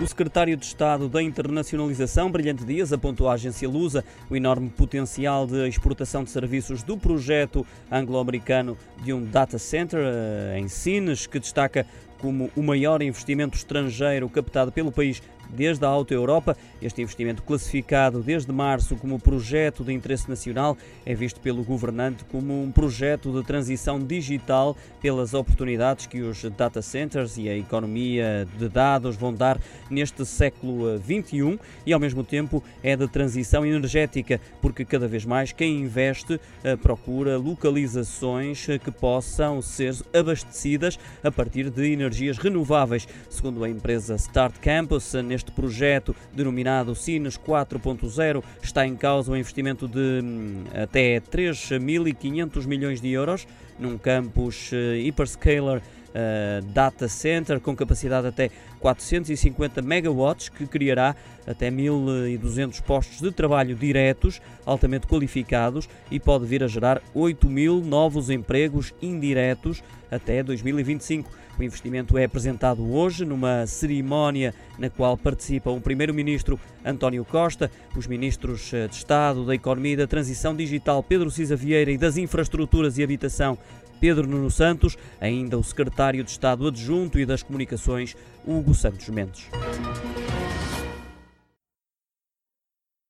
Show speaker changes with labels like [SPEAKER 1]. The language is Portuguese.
[SPEAKER 1] O secretário de Estado da Internacionalização, Brilhante Dias, apontou à agência Lusa o enorme potencial de exportação de serviços do projeto anglo-americano de um data center eh, em Sines, que destaca como o maior investimento estrangeiro captado pelo país desde a Auto Europa. Este investimento, classificado desde março como projeto de interesse nacional, é visto pelo governante como um projeto de transição digital pelas oportunidades que os data centers e a economia de dados vão dar neste século XXI e, ao mesmo tempo, é de transição energética, porque cada vez mais quem investe eh, procura localizações que possam ser abastecidas a partir de energias renováveis. Segundo a empresa Start Campus, neste projeto denominado Sines 4.0 está em causa um investimento de hum, até 3.500 milhões de euros num campus uh, hyperscaler Uh, data center com capacidade até 450 megawatts que criará até 1.200 postos de trabalho diretos, altamente qualificados e pode vir a gerar 8 mil novos empregos indiretos até 2025. O investimento é apresentado hoje numa cerimónia na qual participam o Primeiro-Ministro António Costa, os Ministros eh, de Estado, da Economia e da Transição Digital Pedro Cisa Vieira e das Infraestruturas e Habitação Pedro Nuno Santos, ainda o Secretário de Estado Adjunto e das Comunicações Hugo Santos Mendes.